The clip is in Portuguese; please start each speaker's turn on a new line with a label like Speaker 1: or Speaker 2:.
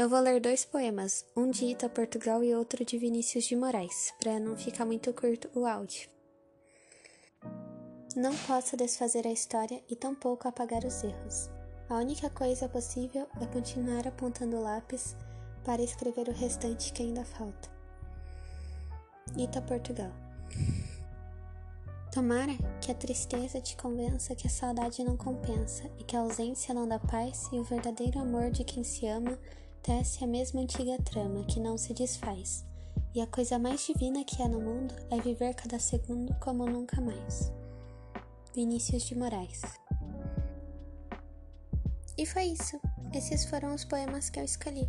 Speaker 1: Eu vou ler dois poemas, um de Ita Portugal e outro de Vinícius de Moraes, para não ficar muito curto o áudio. Não posso desfazer a história e tampouco apagar os erros. A única coisa possível é continuar apontando o lápis para escrever o restante que ainda falta. Ita Portugal. Tomara que a tristeza te convença que a saudade não compensa e que a ausência não dá paz e o verdadeiro amor de quem se ama tece a mesma antiga trama que não se desfaz. E a coisa mais divina que há no mundo é viver cada segundo como nunca mais. Vinícius de Moraes. E foi isso. Esses foram os poemas que eu escolhi.